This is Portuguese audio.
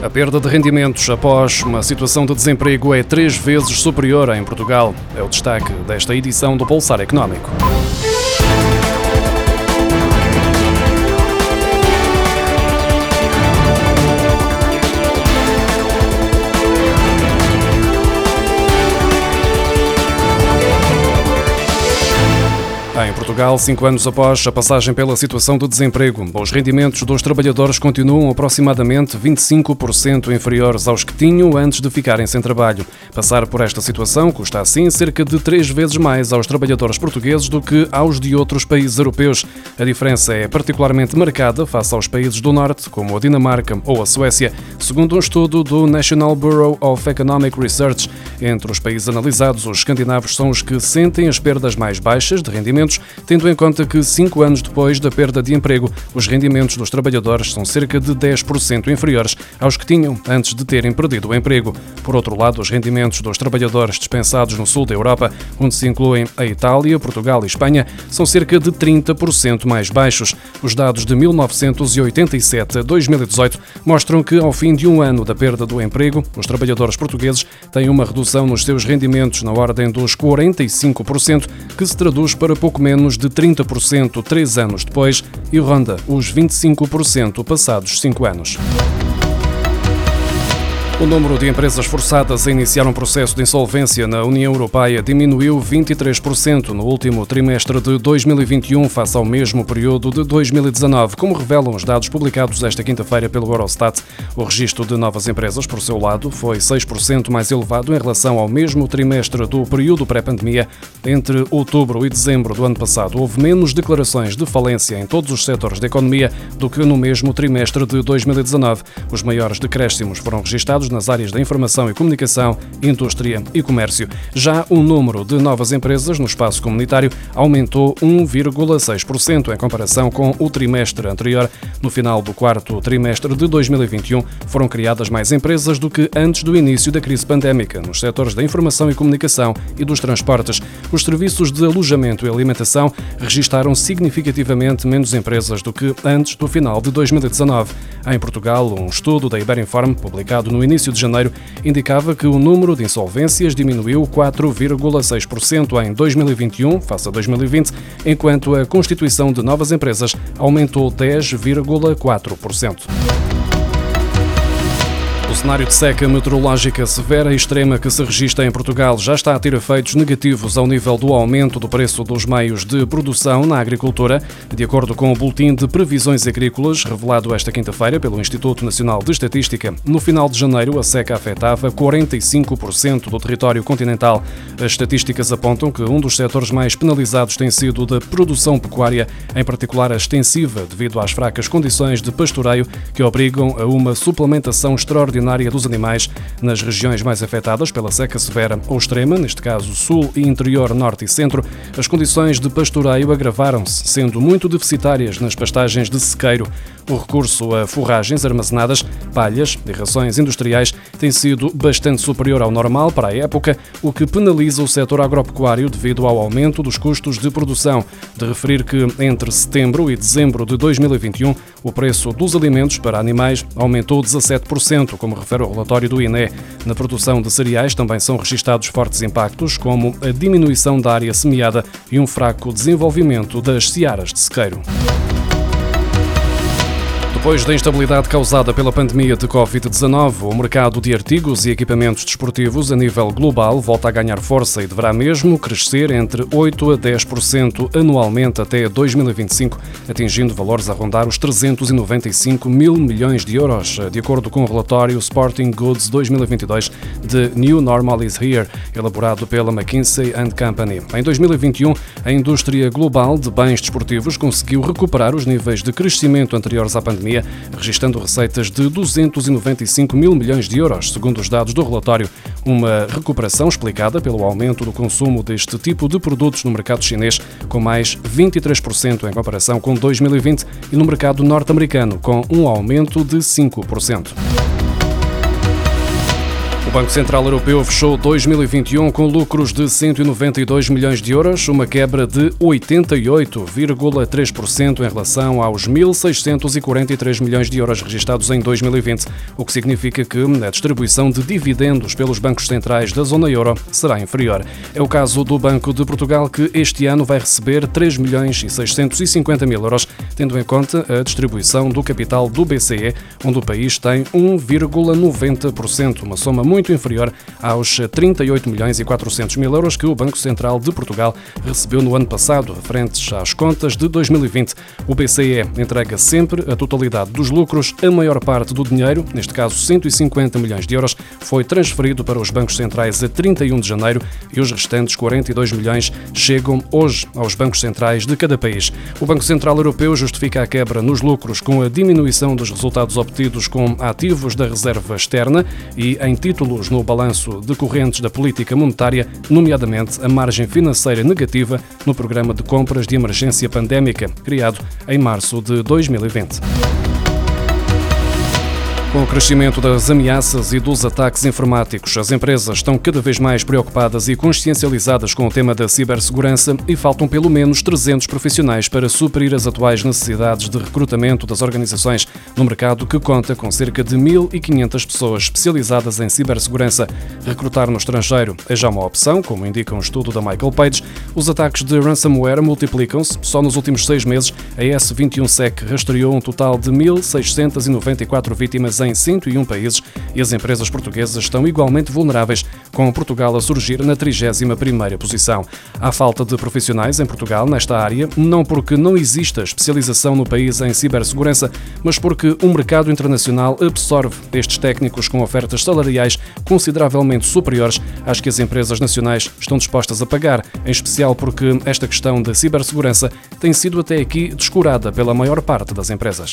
A perda de rendimentos após uma situação de desemprego é três vezes superior em Portugal. É o destaque desta edição do Pulsar Económico. Portugal, cinco anos após a passagem pela situação de desemprego, os rendimentos dos trabalhadores continuam aproximadamente 25% inferiores aos que tinham antes de ficarem sem trabalho. Passar por esta situação custa assim cerca de três vezes mais aos trabalhadores portugueses do que aos de outros países europeus. A diferença é particularmente marcada face aos países do Norte, como a Dinamarca ou a Suécia, segundo um estudo do National Bureau of Economic Research. Entre os países analisados, os escandinavos são os que sentem as perdas mais baixas de rendimento rendimentos, tendo em conta que, cinco anos depois da perda de emprego, os rendimentos dos trabalhadores são cerca de 10% inferiores aos que tinham antes de terem perdido o emprego. Por outro lado, os rendimentos dos trabalhadores dispensados no sul da Europa, onde se incluem a Itália, Portugal e Espanha, são cerca de 30% mais baixos. Os dados de 1987 a 2018 mostram que, ao fim de um ano da perda do emprego, os trabalhadores portugueses têm uma redução nos seus rendimentos na ordem dos 45%, que se traduz para pouco menos de 30% três anos depois e ronda os 25% passados cinco anos. O número de empresas forçadas a iniciar um processo de insolvência na União Europeia diminuiu 23% no último trimestre de 2021 face ao mesmo período de 2019, como revelam os dados publicados esta quinta-feira pelo Eurostat. O registro de novas empresas, por seu lado, foi 6% mais elevado em relação ao mesmo trimestre do período pré-pandemia. Entre outubro e dezembro do ano passado, houve menos declarações de falência em todos os setores da economia do que no mesmo trimestre de 2019. Os maiores decréscimos foram registados nas áreas da informação e comunicação, indústria e comércio. Já o número de novas empresas no espaço comunitário aumentou 1,6% em comparação com o trimestre anterior. No final do quarto trimestre de 2021, foram criadas mais empresas do que antes do início da crise pandémica nos setores da informação e comunicação e dos transportes. Os serviços de alojamento e alimentação registaram significativamente menos empresas do que antes do final de 2019. Em Portugal, um estudo da Iberinform, publicado no início de janeiro, indicava que o número de insolvências diminuiu 4,6% em 2021, face a 2020, enquanto a constituição de novas empresas aumentou 10,4% cenário de seca meteorológica severa e extrema que se registra em Portugal já está a ter efeitos negativos ao nível do aumento do preço dos meios de produção na agricultura, de acordo com o Boletim de Previsões Agrícolas, revelado esta quinta-feira pelo Instituto Nacional de Estatística. No final de janeiro, a seca afetava 45% do território continental. As estatísticas apontam que um dos setores mais penalizados tem sido da produção pecuária, em particular a extensiva, devido às fracas condições de pastoreio que obrigam a uma suplementação extraordinária área dos animais nas regiões mais afetadas pela seca severa ou extrema, neste caso sul e interior, norte e centro, as condições de pastoreio agravaram-se, sendo muito deficitárias nas pastagens de sequeiro. O recurso a forragens armazenadas, palhas e rações industriais tem sido bastante superior ao normal para a época, o que penaliza o setor agropecuário devido ao aumento dos custos de produção. De referir que entre setembro e dezembro de 2021, o preço dos alimentos para animais aumentou 17%, como refere o relatório do INE. Na produção de cereais também são registados fortes impactos, como a diminuição da área semeada e um fraco desenvolvimento das searas de sequeiro. Depois da instabilidade causada pela pandemia de Covid-19, o mercado de artigos e equipamentos desportivos a nível global volta a ganhar força e deverá mesmo crescer entre 8% a 10% anualmente até 2025, atingindo valores a rondar os 395 mil milhões de euros, de acordo com o relatório Sporting Goods 2022 de New Normal is Here, elaborado pela McKinsey Company. Em 2021, a indústria global de bens desportivos conseguiu recuperar os níveis de crescimento anteriores à pandemia registrando receitas de 295 mil milhões de euros, segundo os dados do relatório. Uma recuperação explicada pelo aumento do consumo deste tipo de produtos no mercado chinês, com mais 23% em comparação com 2020, e no mercado norte-americano, com um aumento de 5%. O Banco Central Europeu fechou 2021 com lucros de 192 milhões de euros, uma quebra de 88,3% em relação aos 1.643 milhões de euros registados em 2020, o que significa que a distribuição de dividendos pelos bancos centrais da zona euro será inferior. É o caso do Banco de Portugal, que este ano vai receber 3 milhões e 650 mil euros, tendo em conta a distribuição do capital do BCE, onde o país tem 1,90%, uma soma muito muito inferior aos 38 milhões e 400 mil euros que o Banco Central de Portugal recebeu no ano passado, referentes às contas de 2020. O BCE entrega sempre a totalidade dos lucros, a maior parte do dinheiro, neste caso 150 milhões de euros, foi transferido para os bancos centrais a 31 de janeiro e os restantes 42 milhões chegam hoje aos bancos centrais de cada país. O Banco Central Europeu justifica a quebra nos lucros com a diminuição dos resultados obtidos com ativos da reserva externa e em títulos no balanço decorrentes da política monetária, nomeadamente a margem financeira negativa no programa de compras de emergência pandémica, criado em março de 2020. Com o crescimento das ameaças e dos ataques informáticos, as empresas estão cada vez mais preocupadas e consciencializadas com o tema da cibersegurança e faltam pelo menos 300 profissionais para suprir as atuais necessidades de recrutamento das organizações no mercado que conta com cerca de 1.500 pessoas especializadas em cibersegurança. Recrutar no estrangeiro é já uma opção, como indica um estudo da Michael Page. Os ataques de ransomware multiplicam-se. Só nos últimos seis meses, a S21SEC rastreou um total de 1.694 vítimas em 101 países e as empresas portuguesas estão igualmente vulneráveis, com Portugal a surgir na 31ª posição. Há falta de profissionais em Portugal nesta área, não porque não exista especialização no país em cibersegurança, mas porque o mercado internacional absorve estes técnicos com ofertas salariais consideravelmente superiores às que as empresas nacionais estão dispostas a pagar, em especial porque esta questão da cibersegurança tem sido até aqui descurada pela maior parte das empresas.